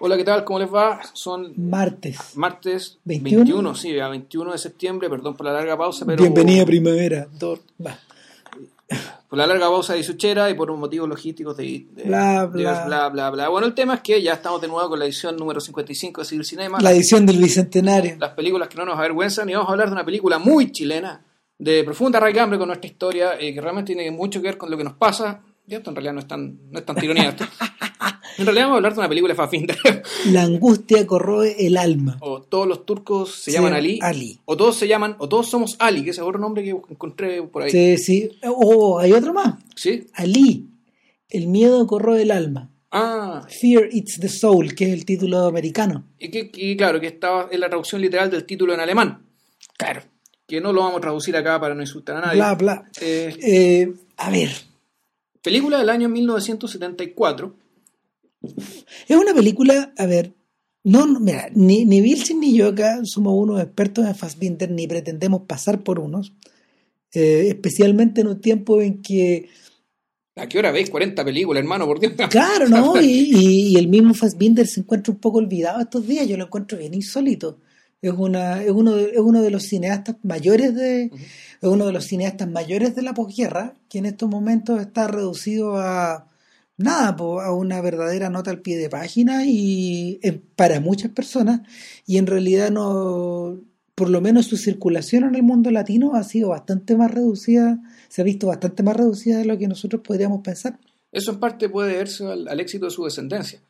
Hola, ¿qué tal? ¿Cómo les va? Son Martes. martes 21. 21, sí, a 21 de septiembre, perdón por la larga pausa, pero Bienvenida primavera. Dor- va. por la larga pausa de Isuchera y por un motivos logísticos de, de- Bla, de- bla. bla, bla, bla. Bueno, el tema es que ya estamos de nuevo con la edición número 55 de Civil Cinema, La edición del Bicentenario. las películas que no nos avergüenzan, y vamos a hablar de una película muy chilena, de profunda raigambre con nuestra historia, eh, que realmente tiene mucho que ver con lo que nos pasa. Y esto en realidad no es tan, no es tan tironía. esto. En realidad vamos a hablar de una película de Fafinder. La angustia corroe el alma. o todos los turcos se Se llaman llama Ali, Ali. o todos se llaman, o todos somos Ali, que es otro nombre que encontré por ahí. Sí, sí. Oh, hay otro más. ¿Sí? Ali. El miedo corroe el alma. Ah, Fear It's the Soul, que es el título americano. y, que, y claro, que estaba en la traducción literal del título en alemán. Claro. Que no lo vamos a traducir acá para no insultar a nadie. Bla, bla. Eh, Eh, a ver. película del año 1974. Es una película, a ver, no, mira, ni, ni Vilchen ni yo acá somos unos expertos en Fassbinder, ni pretendemos pasar por unos, eh, especialmente en un tiempo en que, ¿A qué hora veis 40 películas, hermano? Por Dios. claro, ¿no? Y, y- y el mismo Fassbinder se encuentra un poco olvidado estos días, yo lo encuentro bien insólito. Es, una, es, uno, de, es uno de los cineastas mayores de, es uno de los cineastas mayores de la posguerra, que en estos momentos está reducido a nada, po, a una verdadera nota al pie de página y eh, para muchas personas, y en realidad no, por lo menos su circulación en el mundo latino ha sido bastante más reducida, se ha visto bastante más reducida de lo que nosotros podríamos pensar. Eso en parte puede deberse al, al éxito de su descendencia.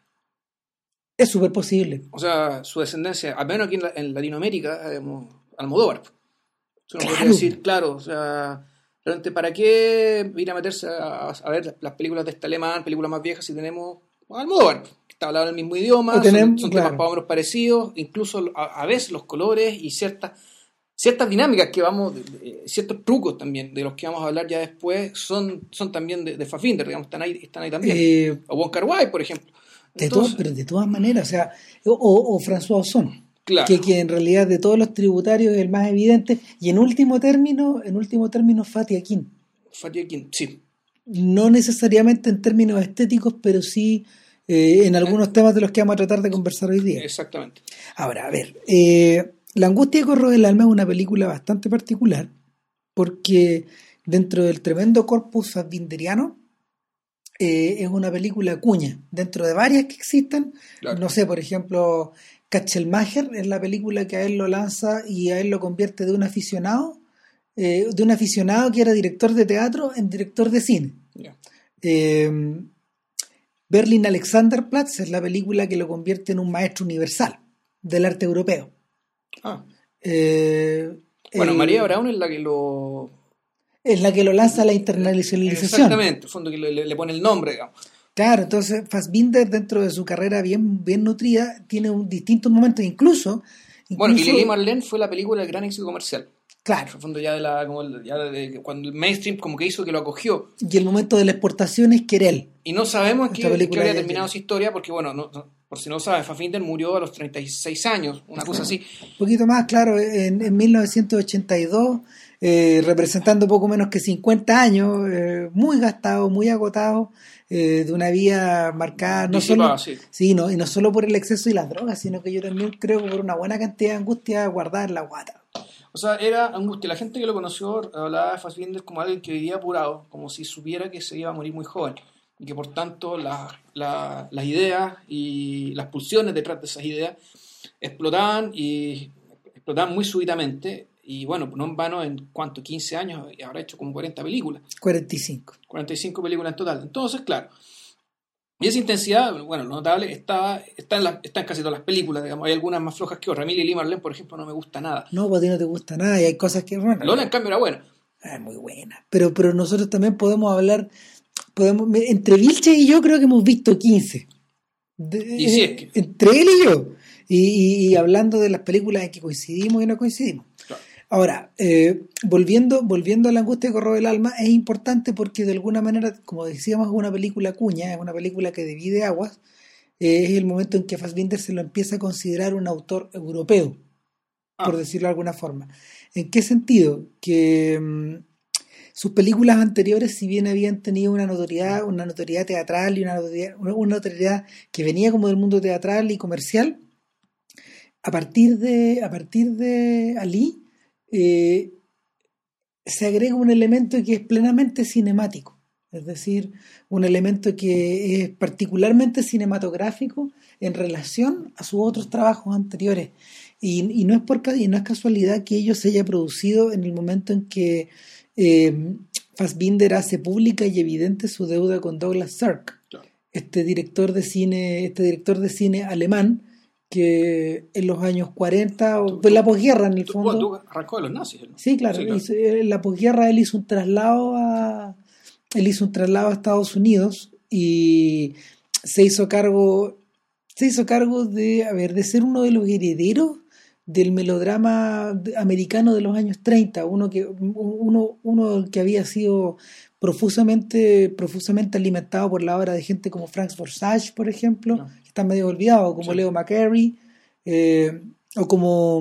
Es súper posible. O sea, su descendencia, al menos aquí en, la- en Latinoamérica, digamos, Almodóvar. Uno podría Claro. decir, claro, o sea, realmente, ¿para qué ir a meterse a, a ver las, las películas de este alemán, películas más viejas, si tenemos Almodóvar? Que está hablando el mismo idioma, tenemos- son, son claro. temas o menos parecidos, incluso a, a veces los colores y ciertas ciertas dinámicas que vamos, ciertos trucos también, de los que vamos a hablar ya después, son, son también de, de Fafinder, digamos, están ahí, están ahí también. Eh, o Wong Kar por ejemplo. de todas, pero de todas maneras, o sea, o, o François Ozon. Claro. que, que en realidad de todos los tributarios es el más evidente y en último término en último término Fatih Akin Fatih Akin, sí, no necesariamente en términos estéticos pero sí eh, en algunos temas de los que vamos a tratar de conversar hoy día exactamente. ahora a ver eh, La angustia que corroe el alma es una película bastante particular porque dentro del tremendo corpus fassbinderiano eh, es una película cuña dentro de varias que existen Claro. no sé, por ejemplo, Katzelmacher es la película que a él lo lanza y a él lo convierte de un aficionado, eh, de un aficionado que era director de teatro en director de cine. Eh, Berlin Alexanderplatz es la película que lo convierte en un maestro universal del arte europeo. Ah, Eh, bueno, María Brown es la que lo. es la que lo lanza a la internacionalización. Exactamente, en el fondo que le- le pone el nombre, digamos. Claro, entonces Fassbinder dentro de su carrera bien, bien nutrida tiene un, distintos momentos, incluso... Bueno, y incluso- Lili Marlene fue la película del gran éxito comercial. Claro, En el fondo, ya de la. Como el- ya de- cuando el mainstream como que hizo que lo acogió. y el momento de la exportación es Querel. Y no sabemos qué, ya terminado su historia, porque, bueno, no- no- por si no saben, Fafinder murió a los 36 años, una cosa así. Un poquito más, claro, en, en 1982, eh, representando poco menos que 50 años, eh, muy gastado, muy agotado, eh, de una vida marcada no Disipada, solo, sí. sí, no, y no solo por el exceso y las drogas, sino que yo también creo que por una buena cantidad de angustia guardada en la guata. O sea, era angustia. La gente que lo conoció hablaba de Fassbinder como alguien que vivía apurado, como si supiera que se iba a morir muy joven. Y que por tanto la- la- las ideas y las pulsiones detrás de esas ideas explotaban y explotaban muy súbitamente. Y bueno, no en vano, en cuánto, 15 años, habrá hecho como 40 películas, 45. 45 películas en total. Entonces, claro. Y esa intensidad, bueno, lo notable, está, está, en la- está en casi todas las películas, digamos. Hay algunas más flojas que otras. Mí Lili Marlene, por ejemplo, no me gusta nada. No, pues a ti no te gusta nada y hay cosas que... Bueno, Lola, en cambio, era buena. Ah, muy buena. Pero, pero nosotros también podemos hablar, podemos, entre Vilche y yo creo que hemos visto 15. De- Y sí, es que- Entre él y yo. Y, y- y hablando de las películas en que coincidimos y no coincidimos. Ahora, eh, volviendo, volviendo a la angustia que corroe el alma, es importante porque de alguna manera, como decíamos, es una película cuña, es una película que divide aguas. eh, es el momento en que Fassbinder se lo empieza a considerar un autor europeo, Ah. por decirlo de alguna forma. ¿En qué sentido? Que mm, sus películas anteriores, si bien habían tenido una notoriedad, una notoriedad teatral y una notoriedad, una notoriedad que venía como del mundo teatral y comercial, a partir de, a partir de Ali, eh, se agrega un elemento que es plenamente cinemático, es decir, un elemento que es particularmente cinematográfico en relación a sus otros trabajos anteriores. Y, no, es por, y no es casualidad que ello se haya producido en el momento en que eh, Fassbinder hace pública y evidente su deuda con Douglas Sirk, este director de cine, este director de cine alemán, que en los años 40, o pues la posguerra en el fondo. arrancó de los nazis. Sí, claro. en la posguerra él hizo un traslado a. Él hizo un traslado a Estados Unidos y se hizo cargo. Se hizo cargo de, a ver, de ser uno de los herederos del melodrama americano de los años 30, uno que, uno, uno que había sido profusamente, profusamente alimentado por la obra de gente como Frank Forsage, por ejemplo, están medio olvidados, como Leo McCarey, eh, o como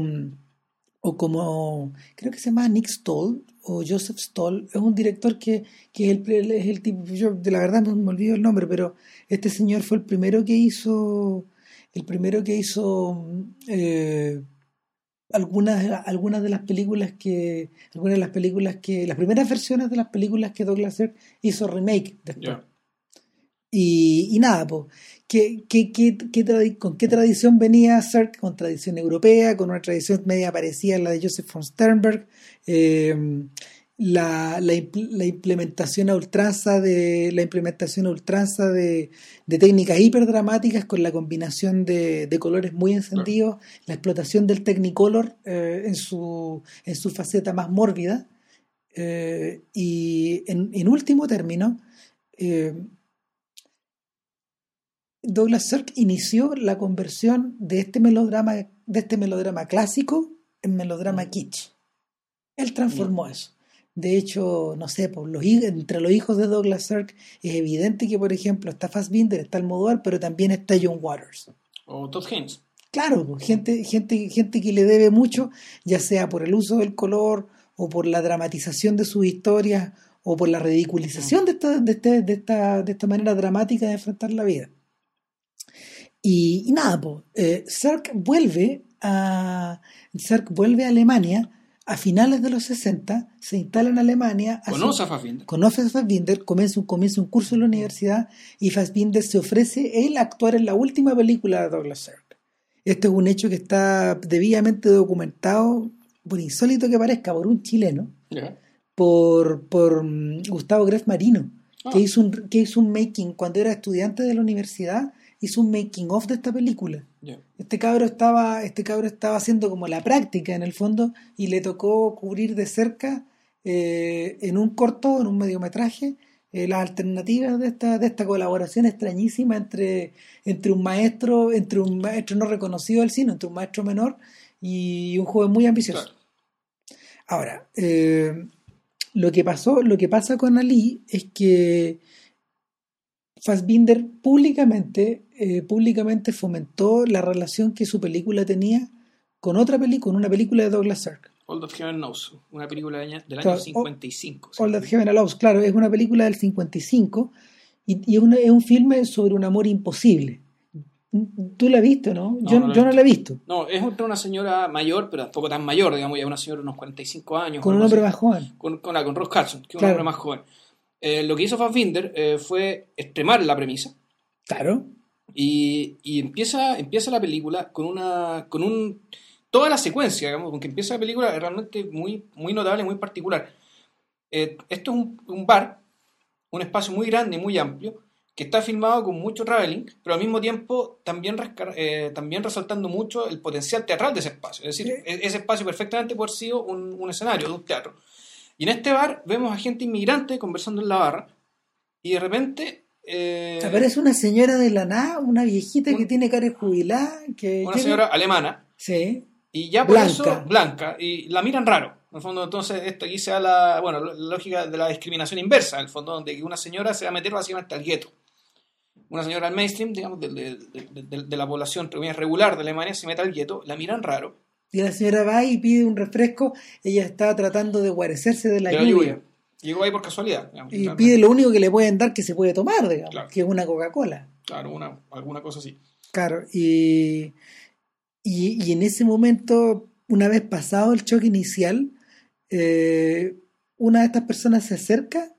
o como creo que se llama Nick Stoll o Joseph Stoll, es un director que, que es, el, es el tipo, yo de la verdad me, me olvido el nombre, pero este señor fue el primero que hizo, el primero que hizo eh, algunas, algunas de las películas que, algunas de las películas que, las primeras versiones de las películas que Douglas Sirk hizo remake después. Y, y, nada, pues, ¿qué, qué, qué, con qué tradición venía Sirk? Con tradición europea, con una tradición media parecida a la de Joseph von Sternberg, eh, la, la, implementación a ultranza de la implementación a ultranza de, de técnicas hiperdramáticas con la combinación de, de colores muy encendidos, la explotación del Technicolor eh, en, su, en su faceta más mórbida. Eh, y en, en, último término eh, Douglas Sirk inició la conversión de este melodrama, de este melodrama clásico en melodrama mm. kitsch. Él transformó eso. De hecho, no sé, por los, entre los hijos de Douglas Sirk es evidente que, por ejemplo, está Fassbinder, está Almodóvar, pero también está John Waters. O Todd Haynes. Claro, gente, gente, gente que le debe mucho, ya sea por el uso del color o por la dramatización de sus historias o por la ridiculización de esta, de, este, de esta, de esta manera dramática de enfrentar la vida. Y, nada, pues, Sark vuelve a vuelve a Alemania a finales de los 60, se instala en Alemania. Conoce a Fassbinder. Conoce a Fassbinder, comienza un, comienza un curso en la universidad y Fassbinder se ofrece él a actuar en la última película de Douglas Sirk. Este es un hecho que está debidamente documentado, por insólito que parezca, por un chileno, por, por mm, Gustavo Gref Marino, que, ah. hizo un, que hizo un making cuando era estudiante de la universidad hizo un making of de esta película. Este cabro estaba, este cabro estaba haciendo como la práctica en el fondo y le tocó cubrir de cerca eh, en un corto, en un mediometraje, eh, las alternativas de esta, de esta colaboración extrañísima entre, entre un maestro, entre un maestro no reconocido del cine, entre un maestro menor y un joven muy ambicioso. Ahora, eh, lo que pasó, lo que pasa con Ali es que Fassbinder públicamente, eh, públicamente fomentó la relación que su película tenía con otra película, con una película de Douglas Sirk. All That Heaven Knows, una película del año, 55. All, That Heaven Knows, claro, es una película del 55 y, es, es, un filme sobre un amor imposible. Tú la has visto, ¿no? yo, no, yo no la he visto. No, es una señora mayor, pero tampoco tan mayor, digamos, ya una señora de unos 45 años. Con un hombre más joven. Con, con, con Ross Carson, que es un hombre más joven. Eh, lo que hizo Fassbinder eh, fue extremar la premisa. Claro. Y, empieza, empieza la película con una. con un. toda la secuencia, digamos, con que empieza la película es realmente muy, muy notable, muy particular. Eh, esto es un, bar, un espacio muy grande, muy amplio, que está filmado con mucho traveling, pero al mismo tiempo también, también resaltando mucho el potencial teatral de ese espacio. Es decir, e-, ese espacio perfectamente puede haber sido un, un escenario de un teatro. Y en este bar vemos a gente inmigrante conversando en la barra y de repente... Eh, Aparece una señora de la nada, una viejita que tiene cara jubilada. Que una señora alemana. Sí. Y ya por eso, blanca, y la miran raro. En el fondo, entonces, esto aquí se da la, bueno, la lógica de la discriminación inversa, en el fondo, donde una señora se va a meter básicamente al gueto. Una señora al mainstream, digamos, de, de, de la población regular de Alemania se mete al gueto, la miran raro, y la señora va y pide un refresco, ella está tratando de guarecerse de la, lluvia. Llegó ahí por casualidad. digamos, y pide lo único que le pueden dar que se puede tomar, digamos, Claro. que es una Coca-Cola. Claro, una, alguna cosa así. Claro, y, y, y en ese momento, una vez pasado el choque inicial, eh, una de estas personas se acerca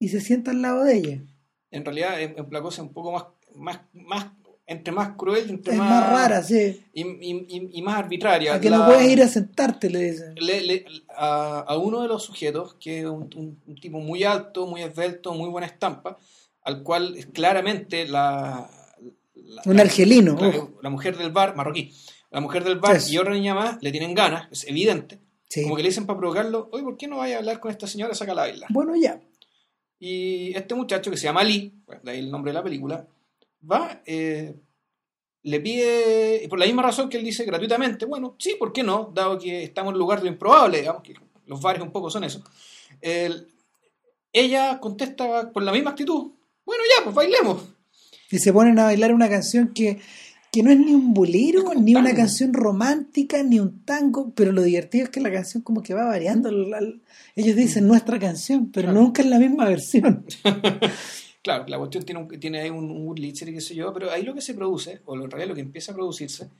y se sienta al lado de ella. En realidad, en la cosa un poco más, más, más, entre más cruel, entre Es más rara, sí. y, y- y- y más arbitraria. A que La- no puedes ir a sentarte, le dicen. le- le- a, a uno de los sujetos, que es un, un- un tipo muy alto, muy esbelto, muy buena estampa, al cual claramente la, la- Un argelino. la, mujer del bar, marroquí, la mujer del bar y otra niña más le tienen ganas, es evidente, Sí. como que le dicen para provocarlo, oye, ¿por qué no vaya a hablar con esta señora? Saca la bailar. Bueno, ya. Y este muchacho que se llama Lee, pues, de ahí el nombre de la película, va, eh, le pide, y por la misma razón que él dice gratuitamente, bueno, sí, ¿por qué no? Dado que estamos en un lugar de lo improbable, digamos que los bares un poco son eso. El- ella contesta con la misma actitud, bueno, ya, pues bailemos. Y se ponen a bailar una canción que, que no es ni un bolero, un ni una canción romántica, ni un tango, pero lo divertido es que la canción como que va variando. Ellos dicen nuestra canción, pero Claro. nunca es la misma versión. Claro, la cuestión tiene, un- tiene ahí un, un y qué sé yo, pero ahí lo que se produce, o en realidad lo que empieza a producirse,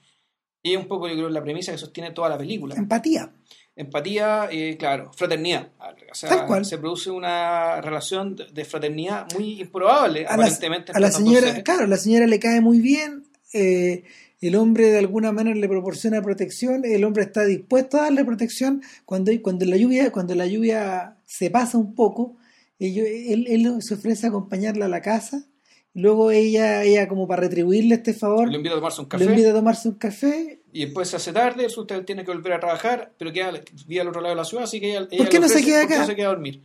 y es un poco, yo creo, la premisa que sostiene toda la película. Empatía. Empatía, eh, claro, fraternidad. O sea, Tal cual. se produce una relación de, fraternidad muy improbable, A la, aparentemente. a la estos dos señora, seres. claro, la señora le cae muy bien. eh, el hombre de alguna manera le proporciona protección, el hombre está dispuesto a darle protección cuando, cuando la lluvia, cuando la lluvia se pasa un poco, ello- él, él se ofrece a acompañarla a la casa, luego ella, ella como para retribuirle este favor, Le invita a tomarse un le café invita a tomarse un café. y después se hace tarde, usted tiene que volver a trabajar, pero queda vive al otro lado de la ciudad, así que ella, ella ¿Por qué le no se ofrece- queda ¿por qué acá? no se queda a dormir?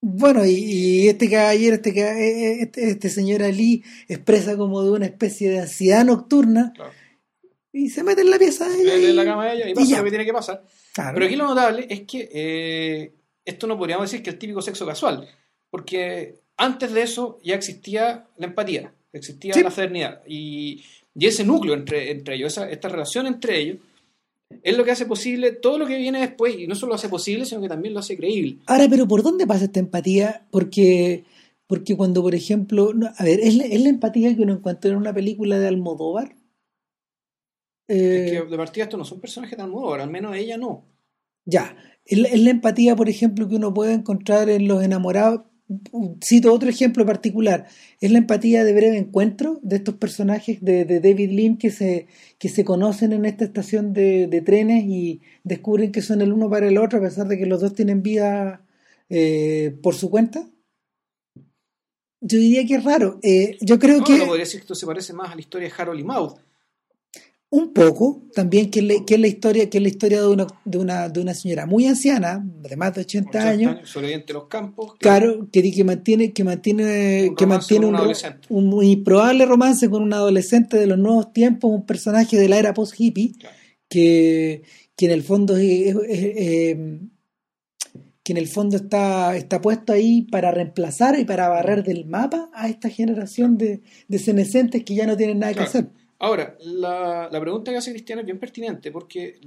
Bueno, y, y este caballero, este, ca- eh, este, este señor Ali expresa como de una especie de ansiedad nocturna Claro. y se mete en la pieza de ella. Le lee y- la cama a ella y y pasa ya. lo que tiene que pasar. Claro. Pero aquí lo notable es que eh, esto no podríamos decir que el típico sexo casual, porque antes de eso ya existía la empatía, existía Sí. la fraternidad y, y ese núcleo entre, entre ellos, esa, esta relación entre ellos, es lo que hace posible todo lo que viene después y no solo lo hace posible, sino que también lo hace creíble. Ahora, pero ¿por dónde pasa esta empatía? Porque, porque cuando, por ejemplo, no, a ver, ¿es la, es la empatía que uno encuentra en una película de Almodóvar? Eh, Es que de partida estos no son personajes tan nuevos, al menos ella no. Ya, es la, empatía, por ejemplo, que uno puede encontrar en Los Enamorados. Cito otro ejemplo particular. Es la empatía de breve encuentro de estos personajes de, de David Lean que se, que se conocen en esta estación de, de trenes y descubren que son el uno para el otro a pesar de que los dos tienen vida eh, por su cuenta. Yo diría que es raro. Eh, yo creo No, que no podría decir que esto se parece más a la historia de Harold y Maude. Un poco también que es la, que es la historia que es la historia de una, de una de una señora muy anciana de más de 80, 80 años de los campos. que- Claro, que, que mantiene, que mantiene, Un que mantiene un, improbable romance con un adolescente de los nuevos tiempos, un personaje de la era post-hippie, Claro. que, que en el fondo es- es- es- eh, que en el fondo está, está puesto ahí para reemplazar y para barrer del mapa a esta generación de, de senescentes que ya no tienen nada Claro. que hacer. Ahora, la, la pregunta que hace Cristiano es bien pertinente porque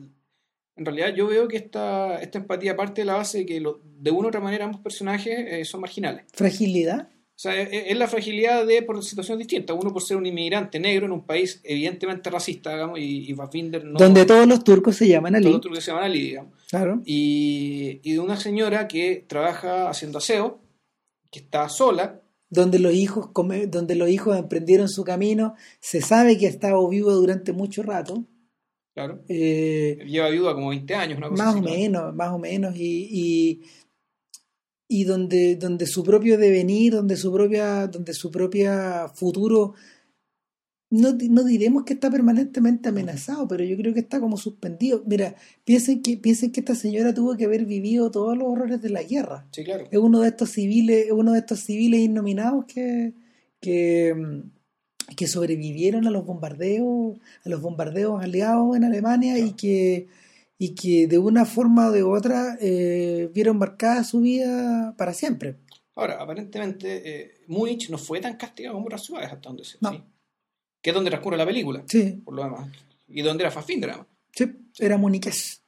en realidad yo veo que esta, esta empatía parte de la base de que lo- de una u otra manera ambos personajes eh, son marginales. Fragilidad. O sea, es, es la fragilidad de por situaciones distintas. Uno por ser un inmigrante negro en un país evidentemente racista, digamos, y, y Fassbinder no... donde todos los turcos se llaman Ali. otro que se llaman Ali, digamos. Claro. Y, y de una señora que trabaja haciendo aseo, que está sola, donde los hijos come- donde los hijos emprendieron su camino, se sabe que ha estado vivo durante mucho rato, claro, eh, lleva viuda como 20 años, una cosa más así, o ¿no? menos, más o menos, y, y, y donde, donde su propio devenir, donde su propia, donde su propia futuro, no, no diremos que está permanentemente amenazado, pero yo creo que está como suspendido. Mira, piensen que, piensen que esta señora tuvo que haber vivido todos los horrores de la guerra. Sí, claro. es uno de estos civiles, es uno de estos civiles innominados que, que, mm, que sobrevivieron a los bombardeos, a los bombardeos aliados en Alemania y que y que de una forma o de otra eh, vieron marcada su vida para siempre. Ahora, aparentemente, eh, Múnich no fue tan castigado como otras ciudades hasta donde se No. ¿sí? Que es donde transcurre la película, Sí, por lo demás. Y donde era Fassbinder, además. sí, era muniqués.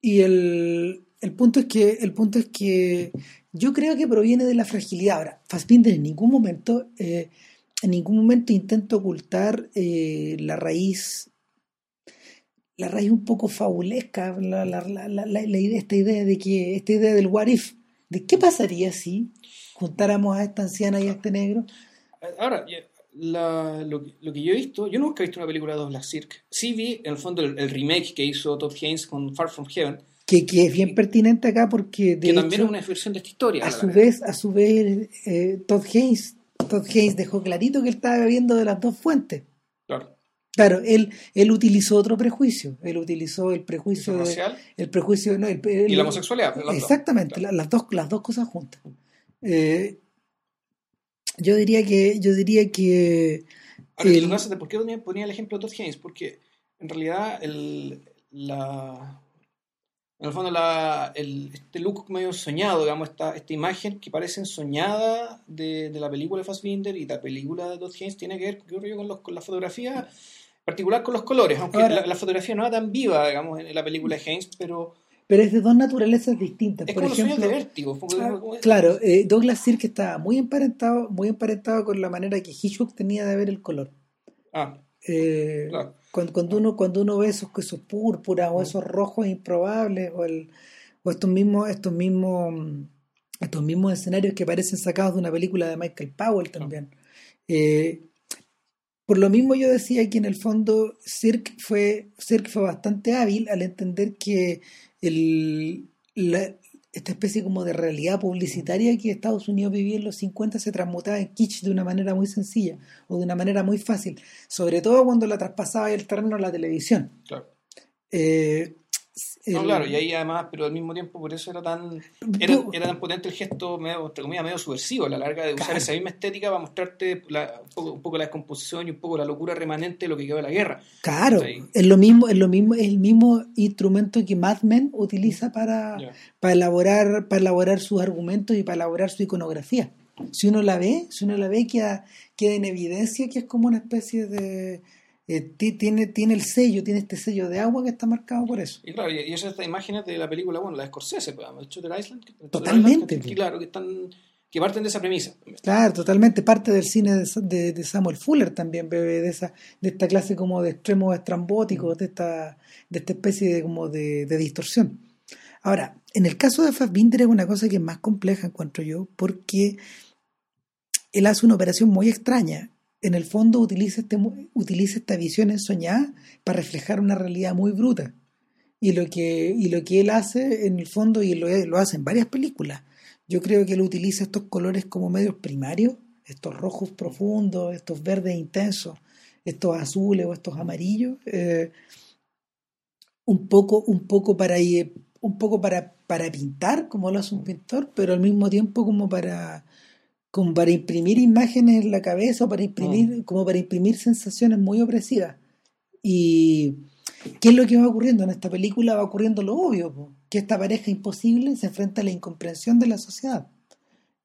Y el el punto es que, el punto es que yo creo que proviene de la fragilidad. Ahora, Fassbinder en ningún momento, eh, en ningún momento intenta ocultar eh, la raíz, la raíz un poco fabulesca, la, la, la, la, idea, esta idea de que, esta idea del what if, de qué pasaría si juntáramos a esta anciana y a este negro. Ahora, la, lo, lo, que yo he visto, yo nunca he visto una película de Black Cirque. Sí vi, en el fondo, el, el, remake que hizo Todd Haynes con Far From Heaven. Que, que es bien pertinente acá porque... De que también es una versión de esta historia. A su vez, a su vez eh, Todd, Haynes, Todd Haynes dejó clarito que él estaba bebiendo de las dos fuentes. Claro. Claro, él, él utilizó otro prejuicio. Él utilizó el prejuicio... ¿El racial? el prejuicio... No, el, el, y la homosexualidad. Exactamente, dos. Claro. las, dos, las dos cosas juntas. Eh, yo diría que yo diría que Ahora, el, ¿por qué ponía el ejemplo de Todd Haynes? Porque en realidad el, la, en el fondo la, el, este look medio soñado, digamos, esta, esta imagen que parece soñada de, de la película de Fassbinder y la película de Todd Haynes tiene que ver con, los, con la fotografía, en particular con los colores, aunque Ahora, la, la, fotografía no era tan viva, digamos, en la película de Haynes, pero pero es de dos naturalezas distintas. Es Por como ejemplo, de vértigo. Claro, eh, Douglas Sirk estaba muy emparentado, muy emparentado con la manera que Hitchcock tenía de ver el color. Ah, eh, claro. cuando, cuando, uno, cuando uno ve esos, esos púrpuras o esos rojos improbables o, el, o estos mismos, estos mismos estos mismos escenarios que parecen sacados de una película de Michael Powell también. Eh, por lo mismo yo decía que en el fondo Cirque fue, Cirque fue bastante hábil al entender que el, la, esta especie como de realidad publicitaria que Estados Unidos vivía en los 50 se transmutaba en kitsch de una manera muy sencilla o de una manera muy fácil, sobre todo cuando la traspasaba el terreno a la televisión. Claro. Eh, no, claro, y ahí además, pero al mismo tiempo por eso era tan era, era tan potente el gesto medio, entre comillas, medio subversivo a la larga de usar Claro. esa misma estética para mostrarte la- un, poco, un poco la descomposición y un poco la locura remanente de lo que quedó de la guerra. Claro, es lo mismo, es lo mismo, es el mismo instrumento que Mad Men utiliza para, Ya. para elaborar, para elaborar sus argumentos y para elaborar su iconografía. Si uno la ve, si uno la ve queda, queda en evidencia que es como una especie de eh, ti- tiene, tiene el sello, tiene este sello de agua que está marcado por eso. Y claro, y, y esas imágenes de la película, bueno, la de Scorsese, pues, el Shutter Island. que- Totalmente, Island, que claro, que están que parten de esa premisa. Claro, totalmente parte del cine de, de- de Samuel Fuller también bebe de esa, de esta clase como de extremos estrambóticos, de esta, de esta especie de como de, de distorsión. Ahora, en el caso de Fassbinder es una cosa que es más compleja, encuentro yo, porque él hace una operación muy extraña. En el fondo utiliza, este, utiliza esta visión ensoñada para reflejar una realidad muy bruta. Y lo que, y lo que él hace, en el fondo, y lo, lo hace en varias películas, yo creo que él utiliza estos colores como medios primarios, estos rojos profundos, estos verdes intensos, estos azules o estos amarillos, eh, un poco, un poco para ir, un poco para, para pintar, como lo hace un pintor, pero al mismo tiempo como para, como para imprimir imágenes en la cabeza o para imprimir, como para imprimir sensaciones muy opresivas. Y ¿qué es lo que va ocurriendo? En esta película va ocurriendo lo obvio, po, que esta pareja imposible se enfrenta a la incomprensión de la sociedad.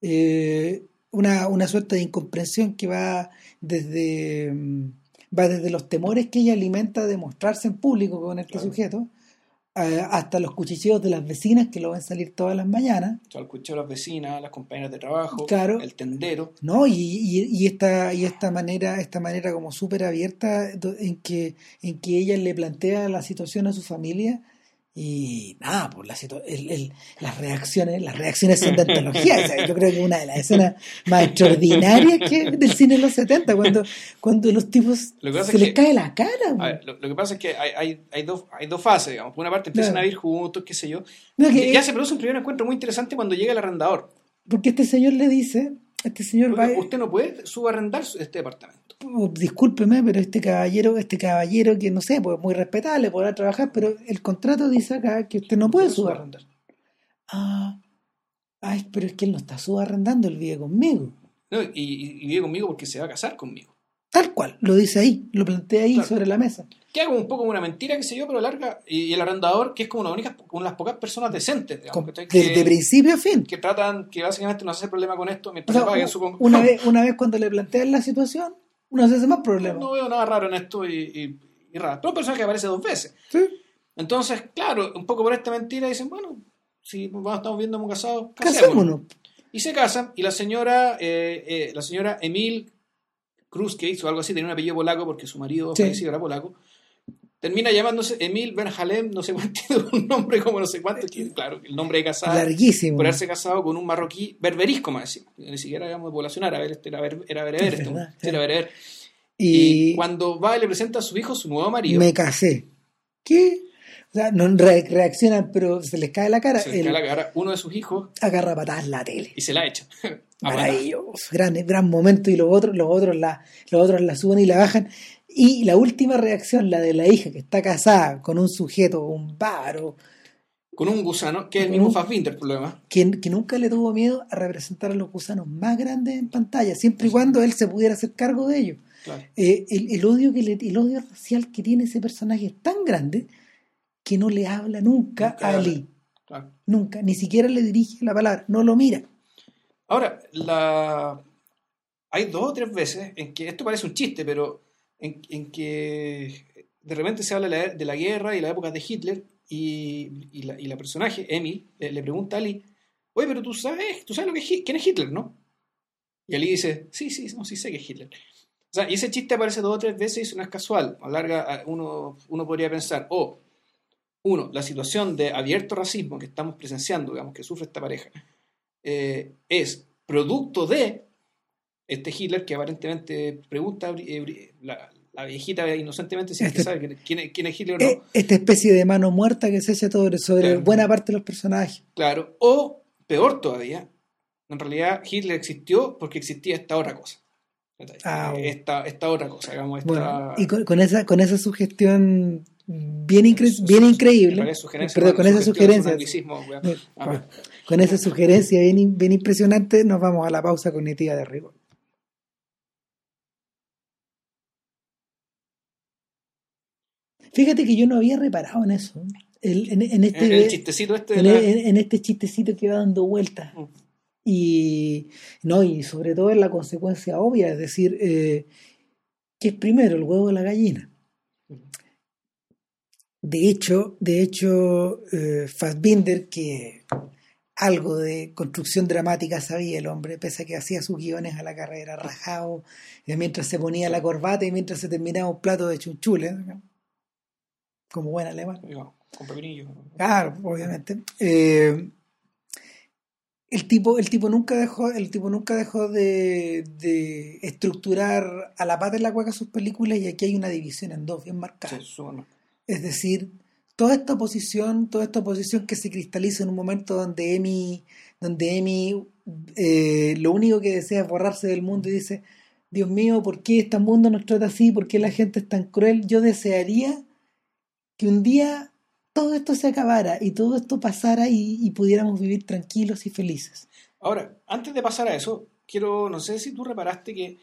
Eh, una, una suerte de incomprensión que va desde mm, va desde los temores que ella alimenta de mostrarse en público con este Claro. sujeto eh, hasta los cuchicheos de las vecinas que lo ven salir todas las mañanas O sea, el cuchillo de las vecinas, las compañeras de trabajo, Claro. el tendero. ¿no? Y, y, y esta, y esta manera, esta manera como súper abierta en que, en que ella le plantea la situación a su familia y nada, pues la el- el- las reacciones, las reacciones son de antología. O sea, yo creo que una de las escenas más extraordinarias que del cine de los 70, cuando, cuando los tipos Lo se es les que- cae la cara. Ver, lo, lo que pasa es que hay, hay, hay, dos, hay dos fases, digamos. Por una parte empiezan Claro. a vivir juntos, qué sé yo. No, que- ya se produce un primer encuentro muy interesante cuando llega el arrendador. Porque este señor le dice, este señor va, usted no puede subarrendar su- este departamento. Oh, discúlpeme, pero este caballero, este caballero que no sé, pues muy respetable, podrá trabajar, pero el contrato dice acá que usted no puede subarrendar. Ah, ay, pero es que él no está subarrendando, él vive conmigo. ¿no? Y, y- y vive conmigo porque se va a casar conmigo. Tal cual, lo dice ahí, lo plantea ahí Claro. sobre la mesa. Queda como un poco como una mentira, qué sé yo, pero larga. Y, y el arrendador, que es como una única, una de las pocas personas decentes, digamos, Con- ¿cachai? de, que, de principio a fin. que tratan, que básicamente no hace problema con esto O mientras sea, le paguen su una, vez, una vez cuando le plantean la situación, uno se hace más problema. No veo nada raro en esto y, y, y raro. Pero un personaje que aparece dos veces. ¿Sí? Entonces, claro, un poco por esta mentira dicen, bueno, si vamos- estamos viendo muy casados, Casémonos. Y se casan, y la señora, eh, eh, la señora Emil Kruskeis o algo así, tenía un apellido polaco porque su marido Sí. fallecido era polaco, termina llamándose Emil Benjalem, no sé cuánto, un nombre como no sé cuánto, que, claro, el nombre de casada, Larguísimo. por haberse casado con un marroquí berberisco, más encima, ni siquiera digamos de población árabe, este era, ber- era bereber, Es este, verdad, este era bereber. Y, Y cuando va y le presenta a su hijo, su nuevo marido, me casé. ¿Qué? O sea, no re- reaccionan, pero se les cae la cara. se le Él cae la cara, uno de sus hijos, agarra patadas la tele. y se la echa. Maravilloso, gran, gran momento. Y los otros, los otros la, los otros la suben y la bajan. Y la última reacción, la de la hija que está casada con un sujeto, un bárbaro, Con un gusano, que es el mismo un- Fassbinder, por lo demás. que, que nunca le tuvo miedo a representar a los gusanos más grandes en pantalla, siempre y cuando él se pudiera hacer cargo de ellos. Claro. Eh, el, el odio que le- el odio racial que tiene ese personaje es tan grande que no le habla nunca, Nunca a. Ali. claro. Nunca, ni siquiera le dirige la palabra, no lo mira. Ahora, la... hay dos o tres veces en que esto parece un chiste, pero en, en que de repente se habla de la, guerra y la época de Hitler y, la, personaje, Emil, le, le pregunta a Ali, oye, pero tú sabes, tú sabes lo que es, quién es Hitler, ¿no? Y Ali dice, sí, sí, no, sí sé que es Hitler. O sea, y ese chiste aparece dos o tres veces y no es casual. A larga, uno, uno podría pensar, oh, uno, la situación de abierto racismo que estamos presenciando, digamos, que sufre esta pareja, eh, es producto de este Hitler que aparentemente pregunta eh, la, la viejita inocentemente si es que Este- sabe quién, es- quién es Hitler o no. Eh, Esta especie de mano muerta que se echa sobre, sobre Claro. buena parte de los personajes. Claro. O, peor todavía, en realidad Hitler existió porque existía esta otra cosa. Ah, Eh, esta, esta otra cosa, digamos. Esta, Bueno, y con, con esa, con esa sugestión bien, incre- bien increíble, perdón, con esa sugerencia, con esa sugerencia bien, bien impresionante, nos vamos a la pausa cognitiva de rigor. Fíjate que yo no había reparado en eso. El- en, en este, el chistecito este de en, la- en- en este chistecito que va dando vueltas. Mm. Y no, y sobre todo en la consecuencia obvia, es decir, eh, ¿qué es primero, el huevo o la gallina? De hecho, de hecho, eh, Fassbinder, que algo de construcción dramática sabía el hombre, pese a que hacía sus guiones a la carrera, rajado, mientras se ponía la corbata y mientras se terminaba un plato de chunchules, ¿no? Como buen alemán. digamos, con pepinillo. Claro, obviamente. Eh, el tipo, el tipo nunca dejó, el tipo nunca dejó de, de estructurar a la pata en la cueca sus películas y aquí hay una división en dos bien marcada. Sí. Es decir, toda esta oposición, toda esta oposición que se cristaliza en un momento donde Emi, donde Emi eh, lo único que desea es borrarse del mundo y dice, Dios mío, ¿por qué este mundo nos trata así? ¿Por qué la gente es tan cruel? Yo desearía que un día todo esto se acabara y todo esto pasara y, y pudiéramos vivir tranquilos y felices. Ahora, antes de pasar a eso, quiero, no sé si tú reparaste que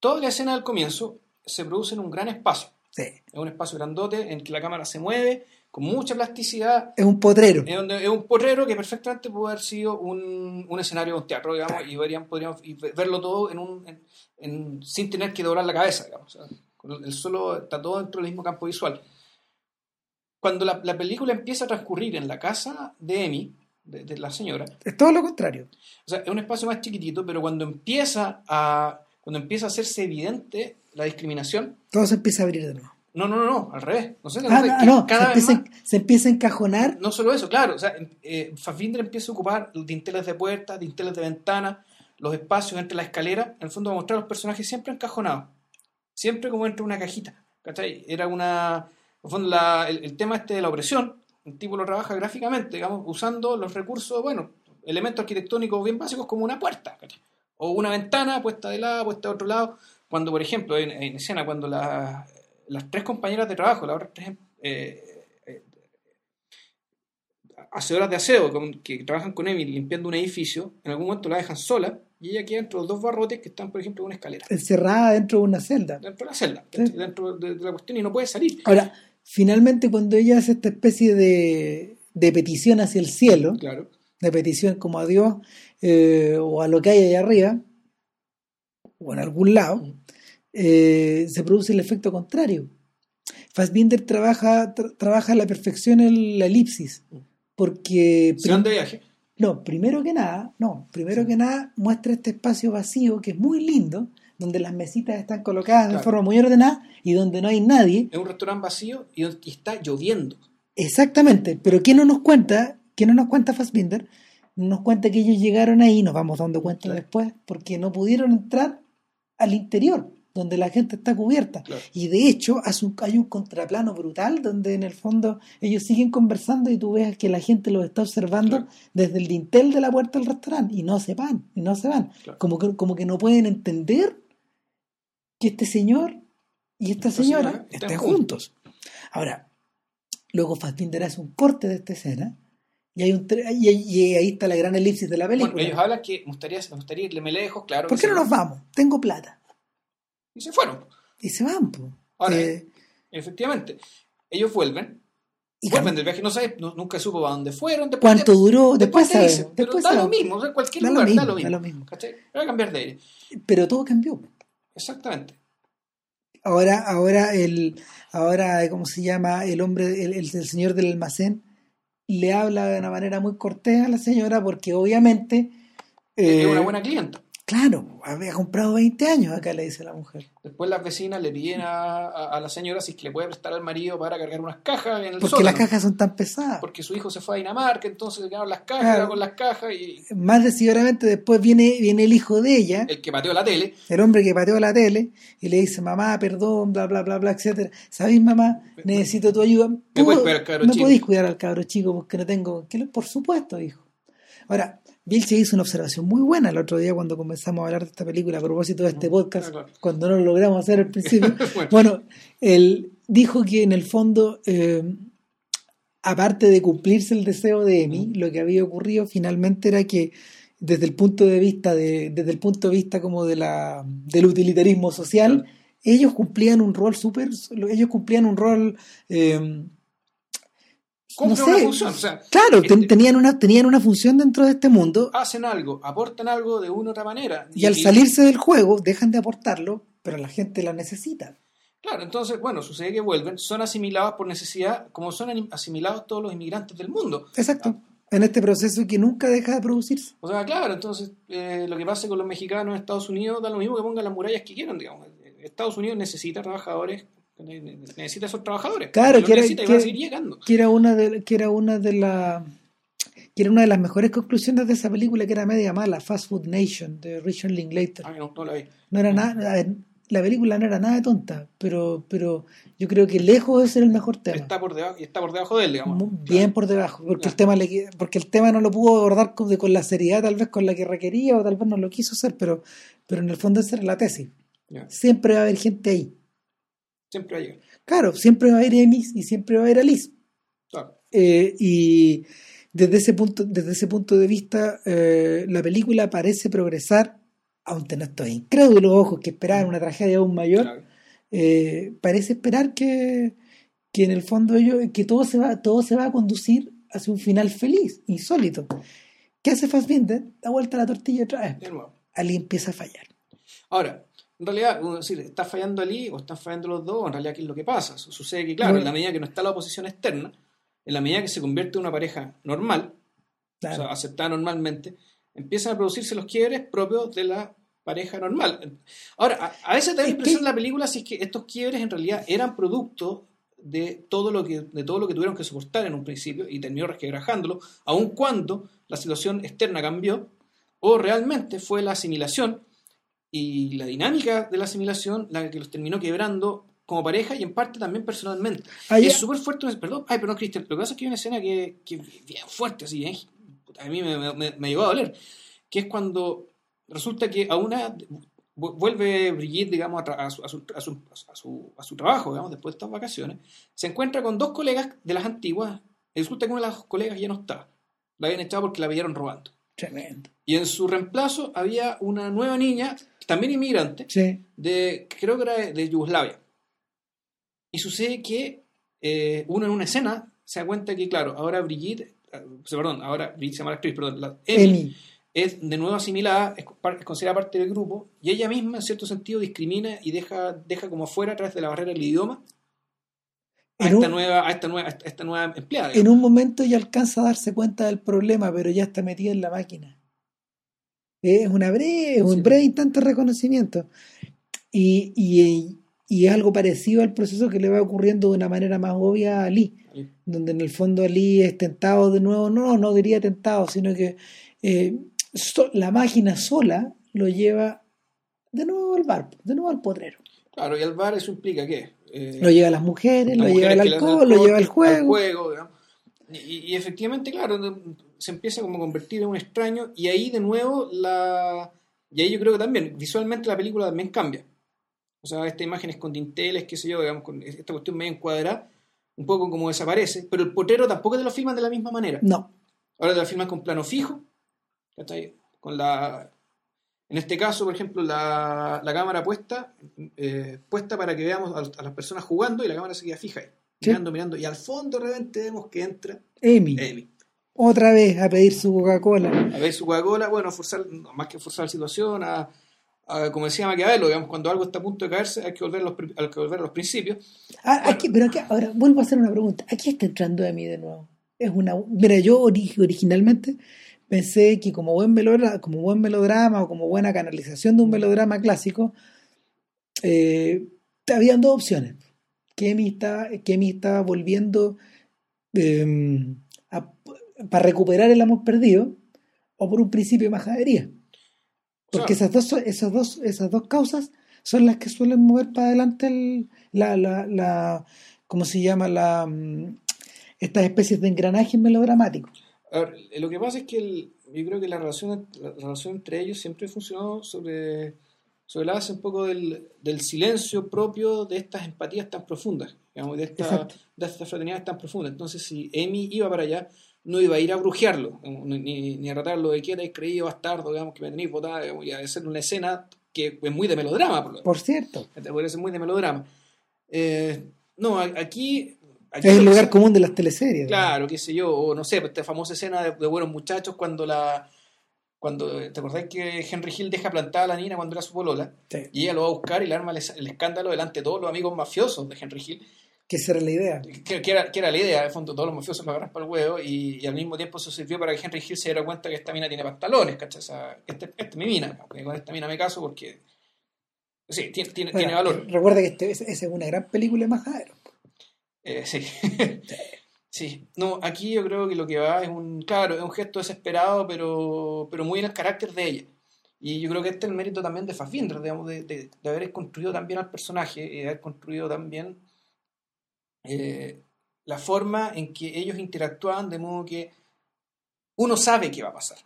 toda la escena del comienzo se produce en un gran espacio. Sí. Es un espacio grandote en que la cámara se mueve con mucha plasticidad. Es un potrero. Es, donde, es un porrero que perfectamente puede haber sido un, un escenario de un teatro, digamos, y verían, podríamos y ve- verlo todo en un, en- en- sin tener que doblar la cabeza, digamos. o sea, el solo está todo dentro del mismo campo visual. Cuando la, la película empieza a transcurrir en la casa de Emi, de- de la señora, Es todo lo contrario. o sea, es un espacio más chiquitito, pero cuando empieza a cuando empieza a hacerse evidente la discriminación, Todo se empieza a abrir de nuevo. no, no, no, no, al revés. No sé, Ah, no, no, se, cada vez empieza, más, se empieza a encajonar no solo eso, claro, o sea, eh, Fassbinder empieza a ocupar dinteles de puertas, dinteles de ventanas, los espacios entre la escalera, en el fondo va a mostrar a los personajes siempre encajonados, siempre como entre una cajita, ¿cachai? Era una, en el fondo la- el, el tema este de la opresión, el tipo lo trabaja gráficamente, digamos, usando los recursos, bueno, elementos arquitectónicos bien básicos como una puerta, ¿cachai? o una ventana puesta de lado, puesta de otro lado. Cuando, por ejemplo, en, en escena, cuando la- las tres compañeras de trabajo, las otras tres eh, eh, hacedoras de aseo con- que trabajan con Emily limpiando un edificio, en algún momento la dejan sola y ella queda entre los dos barrotes que están, por ejemplo, en una escalera, encerrada dentro de una celda. dentro de la celda, Sí. dentro de, de la cuestión y no puede salir. Ahora, finalmente cuando ella hace esta especie de, de petición hacia el cielo, Claro. de petición como a Dios eh, o a lo que hay allá arriba, o en algún lado, eh, se produce el efecto contrario. Fassbinder trabaja, tra- trabaja a la perfección en la elipsis. porque... Se van de viaje. No, primero que nada, no, primero que nada muestra este espacio vacío que es muy lindo, donde las mesitas están colocadas de Claro. forma muy ordenada y donde no hay nadie. Es un restaurante vacío y y está lloviendo. Exactamente, pero ¿qué no nos cuenta? ¿Qué no nos cuenta Fassbinder? Nos cuenta que ellos llegaron ahí, nos vamos dando cuenta Claro. después, porque no pudieron entrar al interior, donde la gente está cubierta. Claro. Y de hecho un- hay un contraplano brutal donde en el fondo ellos siguen conversando y tú ves que la gente los está observando Claro. desde el dintel de la puerta del restaurante y no se van, y no se van. Como, que, como que no pueden entender que este señor y esta señora estén juntos. juntos. Ahora, luego Fassbinder hace un corte de esta escena y, hay un tre- y, y ahí está la gran elipsis de la película. Bueno, ellos hablan que me gustaría, me gustaría irle lejos, claro. ¿Por qué no nos vamos? Tengo plata. Y se fueron. Y se van, po. Ahora, Eh, Efectivamente. Ellos vuelven. y vuelven del viaje, no sé, no- nunca supo a dónde fueron. Después ¿Cuánto duró? Después, te dicen, pero Después da lo mismo, o sea, en cualquier Da lo lugar mismo, da lo da mismo. lo mismo. Va a cambiar de aire. Pero todo cambió. Exactamente. Ahora, ahora el, ahora, ¿cómo se llama? El hombre, el, el- el señor del almacén, le habla de una manera muy cortés a la señora porque obviamente, es eh, una buena clienta. Claro, había comprado 20 años, acá le dice la mujer. Después las vecinas le piden a, a- a la señora si es que le puede prestar al marido para cargar unas cajas en el Porque sótano. las cajas son tan pesadas. Porque su hijo se fue a Dinamarca, entonces se quedaron las cajas, Claro. con las cajas y Más decididamente después viene, viene el hijo de ella, el que pateó la tele. el hombre que pateó la tele, y le dice, mamá, perdón, bla, bla, bla, bla, etcétera. ¿Sabéis, mamá? Necesito tu ayuda. ¿Me puedes cuidar al cabro ¿Me chico? podéis cuidar al cabro chico porque no tengo... ¿Qué le- Por supuesto, hijo. Ahora, Vilche hizo una observación muy buena el otro día cuando comenzamos a hablar de esta película a propósito de este podcast, Ah, claro. cuando no lo logramos hacer al principio. Bueno. bueno, él dijo que en el fondo, eh, aparte de cumplirse el deseo de Emi, lo que había ocurrido finalmente era que desde el punto de vista de, desde el punto de vista como de la del utilitarismo social, ellos cumplían un rol súper, ellos cumplían un rol eh, Cumple no una sé. función. O sea, Claro, ten- este, tenían una, tenían una función dentro de este mundo hacen algo, aportan algo de una u otra manera. y al salirse del juego dejan de aportarlo, pero la gente la necesita. Claro, entonces, bueno, sucede que vuelven, son asimilados por necesidad, como son asimilados todos los inmigrantes del mundo. Exacto. En este proceso que nunca deja de producirse. O sea, claro, entonces eh, lo que pasa con los mexicanos en Estados Unidos da lo mismo que pongan las murallas que quieran, digamos. Estados Unidos necesita trabajadores, necesita esos trabajadores. Claro, que era- que-. Que era una de, que era una de la que era una de las mejores conclusiones de esa película que era media mala, Fast Food Nation, de Richard Linklater. Ay, no, no la vi. No era nada, ver, la película no era nada de tonta, pero, pero yo creo que lejos de ser el mejor tema. Está por debajo, y está por debajo de él, digamos. Mu- Claro. bien por debajo, porque el Claro. tema le que- porque el tema no lo pudo abordar con, con la seriedad tal vez con la que requería o tal vez no lo quiso hacer, pero, pero en el fondo esa era la tesis. Ya, Siempre va a haber gente ahí. Siempre va a llegar. Claro, siempre va a haber Emis y siempre va a haber Alice. Claro. Eh, y desde ese punto, desde ese punto de vista, eh, la película parece progresar, aunque no estos incrédulos ojos que esperaban una tragedia aún mayor, Claro. eh, parece esperar que, que en el fondo ello, que todo se va, todo se va a conducir hacia un final feliz, insólito. ¿Qué hace Fassbinder? Da vuelta la tortilla otra vez. Ali empieza a fallar. Ahora, en realidad, uno decir, ¿está fallando Ali o están fallando los dos? En realidad, ¿qué es lo que pasa? Su- Sucede que, claro, Bueno. en la medida que no está la oposición externa, en la medida que se convierte en una pareja normal, Claro. o sea, aceptada normalmente, empiezan a producirse los quiebres propios de la pareja normal. Ahora, a, a veces da la Es impresión en la película si es que estos quiebres en realidad eran producto de todo lo que de todo lo que tuvieron que soportar en un principio y terminó resquebrajándolo, aun cuando la situación externa cambió, o realmente fue la asimilación y la dinámica de la asimilación la que los terminó quebrando como pareja y en parte también personalmente. Es súper fuerte, perdón, ay, perdón, Cristian, lo que pasa es que hay una escena que, que es bien fuerte, así, bien, a mí me, me, me llegó a doler, que es cuando resulta que a una vu- vuelve Brigitte, digamos, a, a su, a, su, a, su, a su- trabajo, digamos, después de estas vacaciones, se encuentra con dos colegas de las antiguas, y resulta que una de las colegas ya no estaba, la habían echado porque la pillaron robando. Tremendo. Y en su reemplazo había una nueva niña, también inmigrante, Sí. de, creo que era de, Yugoslavia. Y sucede que eh, uno en una escena se da cuenta que, claro, ahora Brigitte, eh, perdón, ahora Brigitte se llama la actriz, perdón, la, Emi, Emi. es de nuevo asimilada, es, es considerada parte del grupo, y ella misma, en cierto sentido, discrimina y deja, deja como afuera a través de la barrera del idioma a esta, un- nueva, a, esta nueva, a esta nueva empleada. En un momento ella alcanza a darse cuenta del problema, pero ya está metida en la máquina. Es una breve, es un Sí. breve instante de reconocimiento. Y, y, y es algo parecido al proceso que le va ocurriendo de una manera más obvia a Lee, donde en el fondo Lee es tentado de nuevo, no, no diría tentado, sino que eh, so- la máquina sola lo lleva de nuevo al bar, de nuevo al potrero. Claro, y al bar eso implica qué? Eh, Lo lleva a las mujeres, las lo lleva al mujeres dan alcohol, lo lleva al juego. digamos. Y, y efectivamente, claro, se empieza como a convertir en un extraño y ahí de nuevo la... Y ahí yo creo que también, visualmente la película también cambia. O sea, estas imágenes con dinteles, qué sé yo, digamos, con esta cuestión medio encuadrada, un poco como desaparece, pero el potrero tampoco te lo filman de la misma manera. No, Ahora te lo filman con plano fijo, ¿cachai? Con la... En este caso, por ejemplo, la, la cámara puesta, eh, puesta para que veamos a, a las personas jugando y la cámara se queda fija ahí, Sí. mirando, mirando, y al fondo de repente vemos que entra Amy. otra vez a pedir su Coca-Cola. A ver su Coca-Cola, bueno, a forzar, más que forzar la situación, a, a- como decía Maquiavelo, digamos, cuando algo está a punto de caerse hay que volver a los, hay que volver a los principios. Ah, aquí- pero aquí, ahora vuelvo a hacer una pregunta. Aquí está entrando Amy de nuevo. Es una, mira, yo ori- originalmente pensé que como buen melodrama, como buen melodrama o como buena canalización de un melodrama clásico, eh, habían dos opciones. Que Amy estaba, que estaba volviendo eh, a- para recuperar el amor perdido o por un principio de majadería. Porque Claro. esas dos, esas dos, esas dos causas son las que suelen mover para adelante el, la, la, la, ¿cómo se llama? La, mm, estas especies de engranajes melodramáticos. A ver, lo que pasa es que el- yo creo que la relación, la relación entre ellos siempre funcionó sobre, sobre la base un poco del, del silencio propio de estas empatías tan profundas, digamos, de, esta, de estas fraternidades tan profundas. Entonces, si Amy iba para allá, no iba a ir a brujearlo, digamos, ni, ni- a tratarlo de que erais creído bastardo, digamos, que me tenéis botada, digamos, y a hacer una escena que es muy de melodrama, por lo Por cierto, Podría ser muy de melodrama. Eh, no, aquí... aquí es el lugar común de las teleseries. Claro, qué sé yo, o no sé, pues, esta famosa escena de, de Buenos Muchachos cuando la... Cuando, ¿Te acordás que Henry Hill deja plantada a la niña cuando era su polola? Sí, Y ella lo va a buscar y le arma el, el escándalo delante de todos los amigos mafiosos de Henry Hill. que esa era la idea. Que, que era, que era la idea, de fondo, todos los mafiosos lo agarran para el huevo y, y al mismo tiempo eso sirvió para que Henry Hill se diera cuenta que esta mina tiene pantalones, ¿cachai? O sea, este, esta es mi mina, con esta mina me caso porque... Sí, tiene, tiene, Bueno, tiene valor. Recuerda que este- esa esa es una gran película de Majadero. Eh, sí. sí. No, aquí yo creo que lo que va es un, claro, es un gesto desesperado, pero, pero muy en el carácter de ella. Y yo creo que este es el mérito también de Fassbinder, digamos, de, de, de haber construido también al personaje y de haber construido también eh, la forma en que ellos interactúan, de modo que uno sabe qué va a pasar.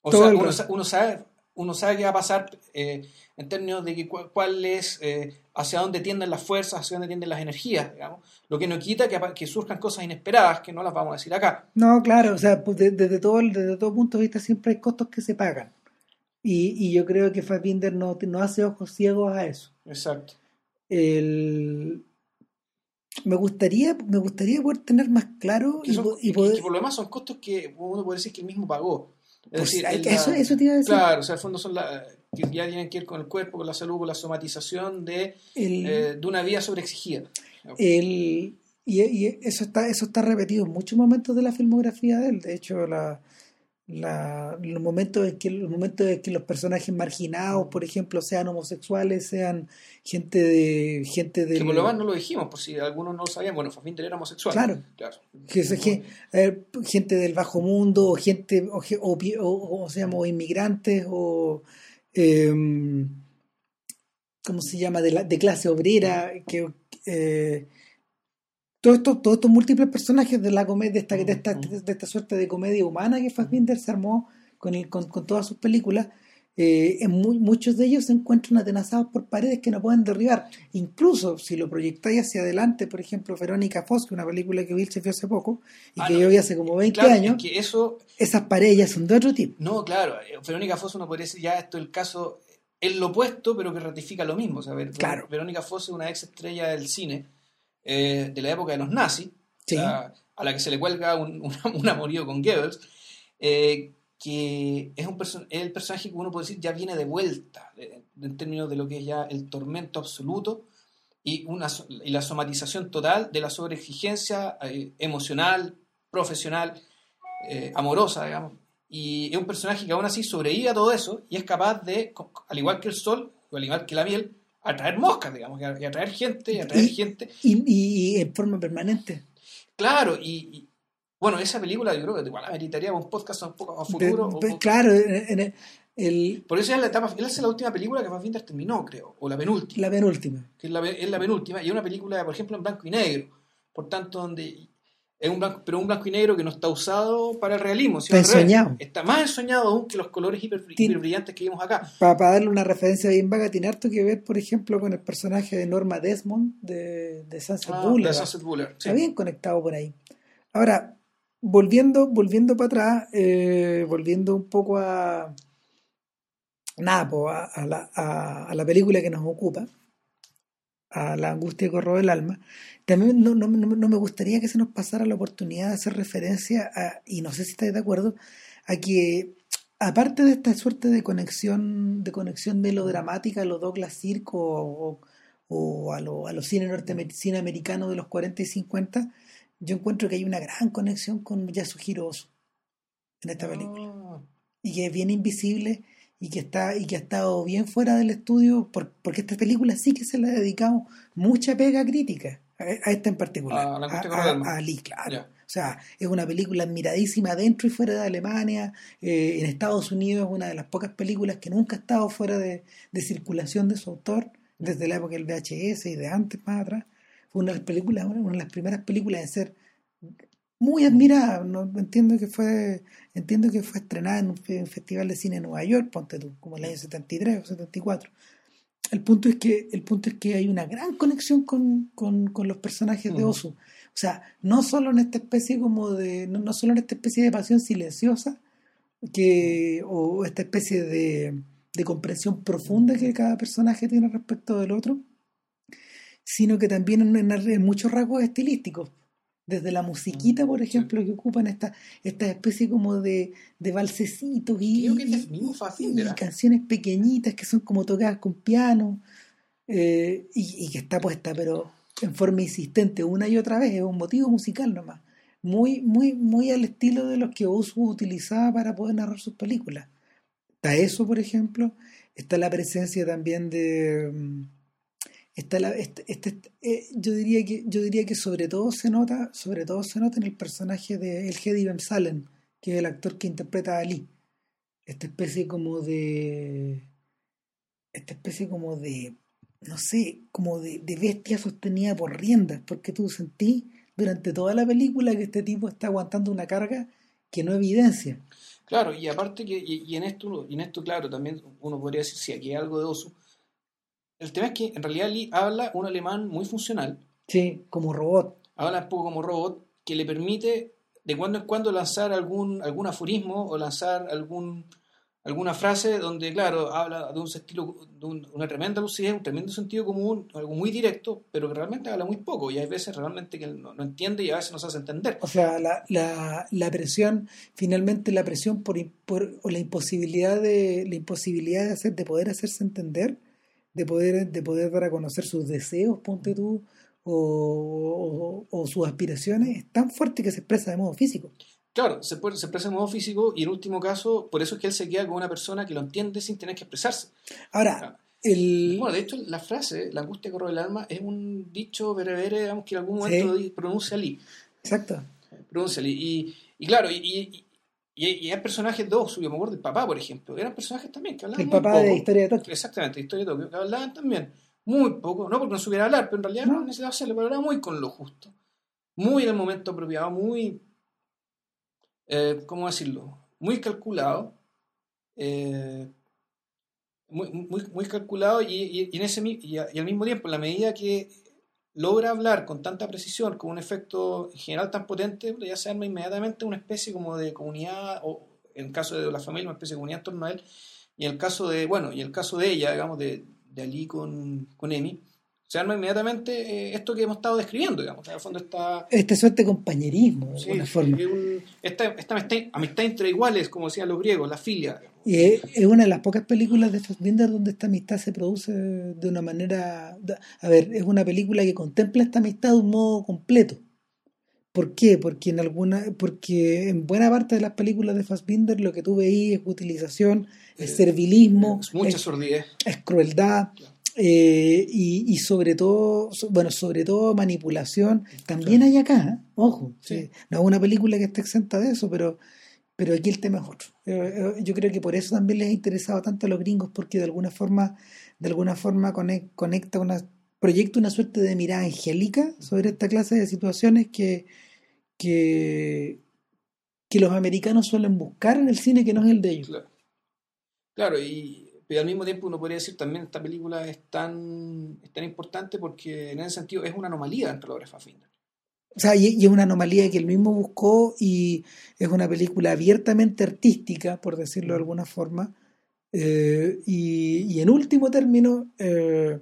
O Todo sea, uno, uno sabe, uno sabe qué va a pasar eh, en términos de que cuál, cuál es, eh, hacia dónde tienden las fuerzas, hacia dónde tienden las energías, digamos. Lo que no quita que, que surjan cosas inesperadas, que no las vamos a decir acá. No, claro, o sea, pues, de- desde, todo, desde todo punto de vista siempre hay costos que se pagan. Y, y yo creo que Fassbinder no, no hace ojos ciegos a eso. Exacto. El... Me gustaría, me gustaría poder tener más claro y, son- y y poder... que por lo demás son costos que uno puede decir que él mismo pagó. Es Pues, decir, hay que- la- eso, eso te iba a decir. Claro, o sea, al fondo son la, que ya tienen que ver con el cuerpo, con la salud, con la somatización de, El- eh, de una vida sobreexigida. El, y, y eso está eso está repetido en muchos momentos de la filmografía de él. De hecho, la, la- los momentos en que los momentos en que los personajes marginados, por ejemplo, sean homosexuales, sean gente de gente de Que por lo menos no lo dijimos, por si algunos no lo sabían. Bueno, Fassbinder era homosexual. Claro. claro. que que, eh, gente del bajo mundo o gente o, o, o- o se llama, o inmigrantes o em, ¿cómo se llama? de, la, de clase obrera que eh, todos estos todos estos múltiples personajes de la comedia de esta, de esta, de esta suerte de comedia humana que Fassbinder se armó con, el, con, con todas sus películas eh, en mu- muchos de ellos se encuentran atenazados por paredes que no pueden derribar. Incluso si lo proyectáis hacia adelante, por ejemplo, Verónica Foss, que es una película que Bill se vio hace poco y Ah, que no. yo vi hace como 20 Claro, años, es que eso, esas paredes ya son de otro tipo. no, claro, eh, Verónica Foss uno podría decir ya esto es el caso, es lo opuesto, pero que ratifica lo mismo. O sea, Ver- Claro. Verónica Foss es una ex estrella del cine eh, de la época de los nazis, Sí. a la que se le cuelga un, un, un amorío con Goebbels, eh, que es, un perso- es el personaje que uno puede decir ya viene de vuelta, eh, en términos de lo que es ya el tormento absoluto y, una, y la somatización total de la sobreexigencia eh, emocional, profesional, amorosa, digamos. Y es un personaje que aún así sobrevive a todo eso y es capaz de, al igual que el sol, o al igual que la miel, atraer moscas, digamos, y atraer gente, y atraer gente. Y, y, en forma permanente. Claro, y, bueno, esa película yo creo que igual ameritaría un podcast un poco a futuro. claro, en, el, Por eso es la etapa, es la última película que Fassbinder terminó, creo, o la penúltima. La penúltima. Que es la, es la penúltima, y es una película, por ejemplo, en blanco y negro. Por tanto, donde es un blanco, pero un blanco y negro que no está usado para el realismo. Sino está ensoñado. Está más ensoñado aún que los colores hiper, brillantes que vimos acá. Para, darle una referencia bien vaga, tiene harto que ver, por ejemplo, con el personaje de Norma Desmond de, de Sunset ah, Buller. Está bien conectado por ahí. Ahora, volviendo, volviendo para atrás, eh, volviendo un poco a, nada, a, la, a, la, película que nos ocupa, a la angustia que corroe el alma, también no, no, no, me gustaría que se nos pasara la oportunidad de hacer referencia a, y no sé si estáis de acuerdo, a que aparte de esta suerte de conexión, de conexión melodramática a los Douglas Circo o, o a los a cine, cine americanos de los 40 y 50, yo encuentro que hay una gran conexión con Yasuhiro Ozu en esta película. Ah. Y que es bien invisible y que está y que ha estado bien fuera del estudio porque esta película sí que se le ha dedicado mucha pega crítica a, esta en particular. A, a, Ali claro. O sea es una película admiradísima dentro y fuera de Alemania. Eh, en Estados Unidos es una de las pocas películas que nunca ha estado fuera de, circulación de su autor desde la época del VHS y de antes más atrás. Fue una de las películas una de las primeras películas en ser muy admirada. No, entiendo que fue entiendo que fue estrenada en un, festival de cine en Nueva York, ponte tú, como el año 73 o 74. El punto es que el punto es que hay una gran conexión con, los personajes de Osu. O sea, no solo en esta especie como de no, no solo en esta especie de pasión silenciosa que o esta especie de, de comprensión profunda que cada personaje tiene respecto del otro, sino que también en, en muchos rasgos estilísticos desde la musiquita, por ejemplo, que ocupan esta, esta especie como de, de valsecitos y, canciones pequeñitas que son como tocadas con piano eh, y, que está puesta, pero en forma insistente una y otra vez, es un motivo musical nomás. Muy, muy, muy al estilo de los que Osu utilizaba para poder narrar sus películas. Está eso, por ejemplo, está la presencia también de mm, la, este, este, eh, yo diría que yo diría que sobre todo se nota sobre todo se nota en el personaje de el Hedy Ben Salem que es el actor que interpreta a Ali. Esta especie como de esta especie como de no sé como de, de bestia sostenida por riendas porque tú sentí durante toda la película que este tipo está aguantando una carga que no evidencia. Claro y aparte que y, en esto y en esto claro también uno podría decir si aquí hay algo de oso el tema es que en realidad Lee habla un alemán muy funcional. Sí, como robot. Habla un poco como robot, que le permite de cuando en cuando lanzar algún, algún aforismo o lanzar algún, alguna frase donde, claro, habla de un estilo, de una tremenda lucidez, un tremendo sentido común, algo muy directo, pero que realmente habla muy poco y hay veces realmente que no, no entiende y a veces no se hace entender. O sea, la, la, la presión, finalmente la presión por, por, o la imposibilidad de la imposibilidad de hacer, de poder hacerse entender de poder, de poder dar a conocer sus deseos, ponte tú, o, sus aspiraciones, es tan fuerte que se expresa de modo físico. Claro, se, se expresa de modo físico y en último caso, por eso es que él se queda con una persona que lo entiende sin tener que expresarse. Ahora, el... Bueno, de hecho, la frase, la angustia corro del alma, es un dicho berebere, digamos, que en algún momento pronuncia Ali. Exacto. Pronuncia Ali. Y, y claro, y, y, hay personajes, dos, yo me acuerdo del papá, por ejemplo, eran personajes también que hablaban. El papá de Historia de Tokio. Exactamente, Historia de Tokio, que hablaban también muy poco, no porque no supiera hablar, pero en realidad no, necesitaba hacerlo, pero era muy con lo justo. Muy en el momento apropiado, muy. Eh, ¿Cómo decirlo? Muy calculado. Eh, muy, muy, muy, calculado y, en ese, y, y al mismo tiempo, en la medida que logra hablar con tanta precisión, con un efecto general tan potente, ya se arma inmediatamente una especie como de comunidad, o en el caso de la familia, una especie de comunidad en torno a él, y en el caso de, bueno, y el caso de ella, digamos, de, de Ali con, con Emi, se arma inmediatamente eh, esto que hemos estado describiendo, digamos. En el fondo está... Este suerte de compañerismo, de sí, alguna forma. un- esta, esta amistad, amistad entre iguales, como decían los griegos, la filia. digamos. Y es, es una de las pocas películas de Fassbinder donde esta amistad se produce de una manera... A ver, es una película que contempla esta amistad de un modo completo. ¿Por qué? Porque en alguna, porque en buena parte de las películas de Fassbinder lo que tú veías es utilización, es Eh, servilismo, Es mucha es, sordidez. es crueldad Claro. Eh, y, y sobre todo, bueno, sobre todo manipulación. También hay acá, ¿eh? ojo, Sí. sí, no es una película que esté exenta de eso, pero, pero aquí el tema es otro. Eh, eh, yo creo que por eso también les ha interesado tanto a los gringos, porque de alguna forma, de alguna forma conec- conecta una, proyecta una suerte de mirada angélica sobre esta clase de situaciones que, que, que los americanos suelen buscar en el cine que no es el de ellos. Claro. Claro, y, pero al mismo tiempo uno podría decir también esta película es tan, es tan importante porque en ese sentido es una anomalía entre la obra de Fassbinder. O sea, y, y es una anomalía que él mismo buscó y es una película abiertamente artística, por decirlo de alguna forma. Eh, y, y en último término, eh,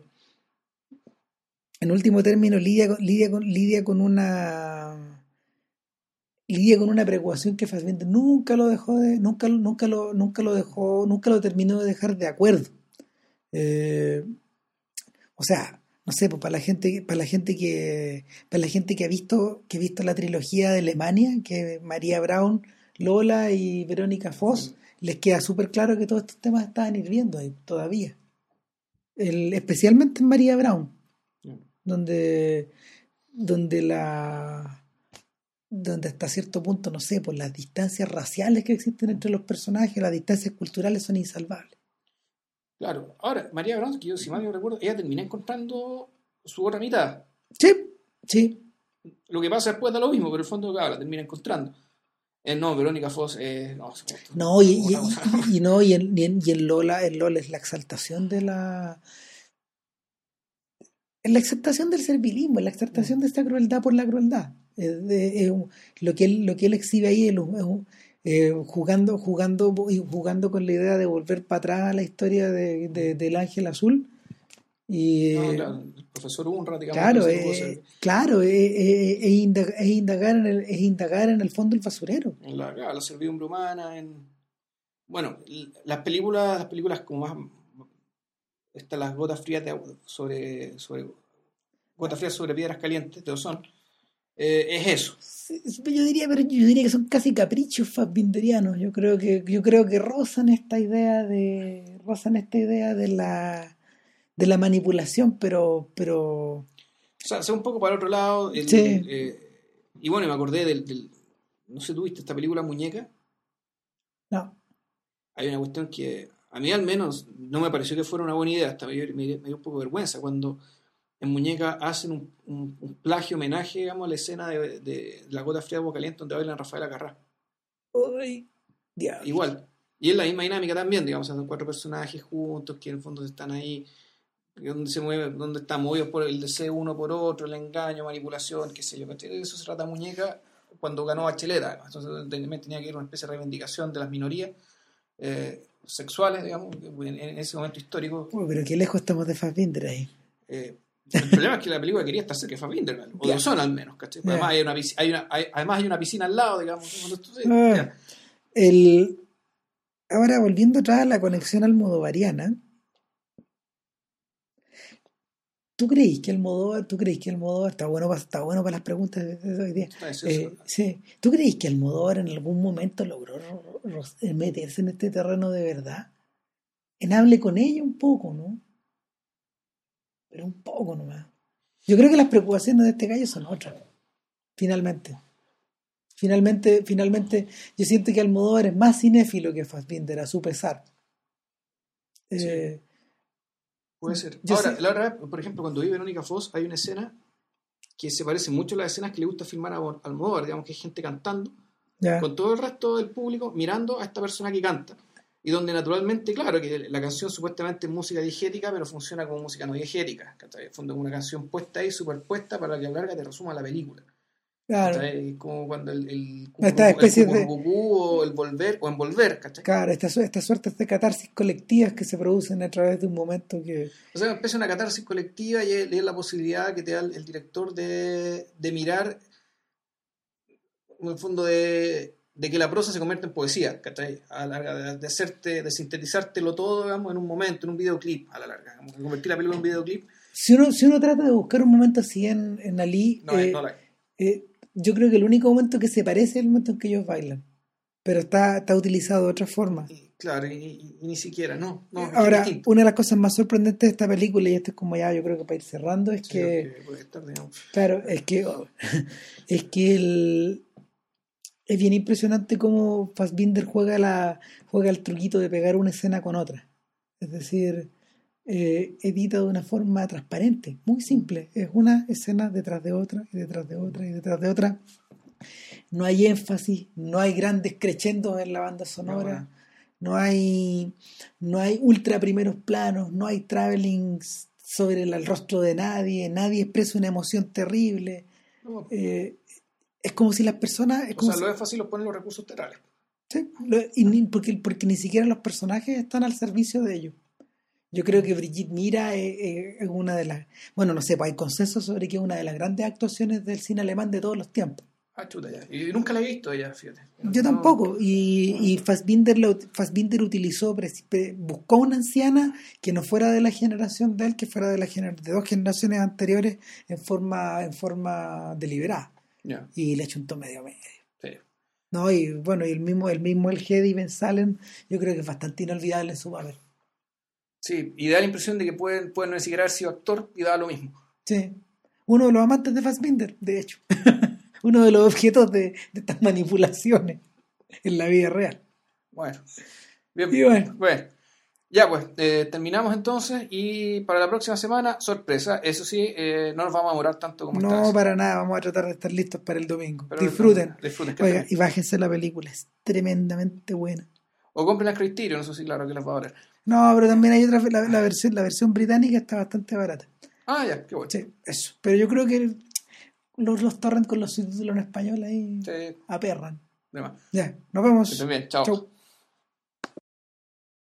en último término lidia lidia lidia con una lidia con una preocupación que Fassbinder nunca lo dejó de, nunca, lo- nunca lo, nunca lo dejó, nunca lo terminó de dejar de acuerdo. Eh, o sea, no sé, pues para la gente, para la gente que, para la gente que ha visto, que ha visto la trilogía de Alemania, que María Brown, Lola y Verónica Foss, les queda súper claro que todos estos temas estaban hirviendo ahí todavía. El- especialmente en María Brown, donde, donde la donde hasta cierto punto, no sé, por las distancias raciales que existen entre los personajes, las distancias culturales son insalvables. Claro, ahora, María Brown, que yo si mal no recuerdo, ella termina encontrando su otra mitad. Sí, sí, Lo que pasa después da lo mismo, pero el fondo, claro, la termina encontrando. Eh, no, Verónica Foss, eh, no, No, y, y- una cosa- y- y no, y en, y en- y en Lola, en Lola es la exaltación de la. Es la exaltación del servilismo, es la exaltación de esta crueldad por la crueldad. Es es lo, que él, lo que él exhibe ahí es, eh, jugando, jugando, y jugando con la idea de volver para atrás a la historia de, de- del ángel azul. Y, No, eh, claro, el profesor Unra, digamos. Claro, eh, claro, eh, eh, es, indagar, es, indagar en el, es indagar en el fondo el basurero. en la, servidumbre humana, en bueno, las películas, las películas como más están las gotas frías de agua sobre, sobre gotas frías sobre piedras calientes de Ozón, eh, es eso. Sí, Yo diría, pero yo diría que son casi caprichos fassbinderianos. Yo creo que, yo creo que rozan esta idea de, rozan esta idea de la, de la manipulación, pero, pero, O sea, sea un poco para el otro lado. el- Sí. eh, y bueno, me acordé del, del- no sé, ¿tuviste esta película Muñeca? no. Hay una cuestión que a mí al menos no me pareció que fuera una buena idea, hasta me, dio- me me dio un poco de vergüenza cuando en Muñeca hacen un, un- un plagio homenaje, digamos, a la escena de, de La Gota Fría de Agua Caliente donde bailan Rafaela Carrá. Uy, diablo. Igual. Y es la misma dinámica también, digamos, son cuatro personajes juntos que en el fondo están ahí, donde se mueve, donde están movidos por el deseo uno por otro, el engaño, manipulación, qué sé yo. De eso se trata Muñeca cuando ganó Bachelet, además. Entonces también tenía que ir una especie de reivindicación de las minorías eh, sexuales, digamos, en, en ese momento histórico. Uy, pero qué lejos estamos de Fassbinder ahí. Eh, el problema es que la película quería estar cerca de Fassbinder, o de. Ozón al menos, ¿cachai? Porque Ya. Además, hay una, pisci- hay una- hay- además hay una piscina al lado, digamos. Ah. ya. El, ahora, volviendo atrás a la conexión almodovariana, ¿tú creís que Almodóvar, tú creís que Almodóvar, está bueno, para- está bueno para las preguntas de, hoy día, eso, Eh, sí. ¿Tú creís que Almodóvar en algún momento logró eh, meterse en este terreno de verdad? En hable con ella un poco, ¿no? Pero un poco nomás. Yo creo que las preocupaciones de este gallo son otras. Finalmente. Finalmente, finalmente, yo siento que Almodóvar es más cinéfilo que Fassbinder, a su pesar. Eh, Puede ser. Ahora, sé- la verdad, por ejemplo, cuando vi Verónica Foss, hay una escena que se parece mucho a las escenas que le gusta filmar a Almodóvar, digamos que hay gente cantando, con todo el resto del público mirando a esta persona que canta. Y donde naturalmente, claro, que la canción supuestamente es música diegética, pero funciona como música no diegética. En el fondo es una canción puesta ahí, superpuesta, para que a la larga te resuma la película. Claro. ¿cachai? Como cuando el, el, Esta especie el de- o el volver, o envolver, ¿cachai? Claro, estas estas suertes de catarsis colectivas que se producen a través de un momento que... O sea, empieza una catarsis colectiva y es, la posibilidad que te da el, el director de, de mirar, en el fondo, de, de que la prosa se convierta en poesía, ¿cachai? A la larga, de, hacerte, de sintetizártelo todo, digamos, en un momento, en un videoclip, a la larga. Convertir la película en un videoclip, Si uno, si uno trata de buscar un momento así en, en Ali, no, eh, no la eh, yo creo que el único momento que se parece es el momento en que ellos bailan. Pero está, está utilizado de otra forma. y, Claro, y, y- y ni siquiera, no. Ahora, una de las cosas más sorprendentes de esta película, y esto es como ya yo creo que para ir cerrando, es Sí, que... estar, Claro, es que, es que el, es bien impresionante cómo Fassbinder juega, la, juega el truquito de pegar una escena con otra. Es decir, eh, edita de una forma transparente, muy simple. Es una escena detrás de otra, y detrás de otra, y detrás de otra. No hay énfasis, no hay grandes crescendos en la banda sonora, No, no hay, no hay ultra primeros planos, no hay travelings sobre el, el rostro de nadie, nadie expresa una emoción terrible. no. Eh, es como si las personas. Es O sea, si- lo énfasis lo ponen los recursos teatrales. sí, lo- y ni- porque, porque ni siquiera los personajes están al servicio de ellos. Yo creo que Brigitte Mira es, es- es una de las. Bueno, no sé, pues hay consenso sobre que es una de las grandes actuaciones del cine alemán de todos los tiempos. Ah, chuta, ya. Y nunca la he visto ella, fíjate. Yo tampoco. Y, y Fassbinder, lo- Fassbinder utilizó, buscó una anciana que no fuera de la generación de él, que fuera de, la gener- de dos generaciones anteriores en forma, en forma deliberada. Y le achuntó medio medio. sí. ¿no? Y bueno, y el mismo, el mismo El Hedy Ben Salem, yo creo que es bastante inolvidable en su papel. Sí, y da la impresión de que pueden, pueden no siquiera haber sido actor y da lo mismo. Sí. Uno de los amantes de Fassbinder, de hecho. Uno de los objetos de, de estas manipulaciones en la vida real. Bueno. Bien, Y bueno. bueno. Ya pues, eh, terminamos entonces y para la próxima semana, sorpresa, eso sí, eh, no nos vamos a demorar tanto como No, para nada, vamos a tratar de estar listos para el domingo. Pero, Disfruten. Disfruten. Oiga, y bájense la película, es tremendamente buena. O compren el Criterion, eso sí, claro que les va a valer. No, pero también hay otra, la, la versión, la versión británica está bastante barata. Ah, ya, qué bueno. Sí, eso. Pero yo creo que los, los torrent con los subtítulos en español ahí Sí, aperran. de más. Ya, nos vemos. Bien, chao. Chau.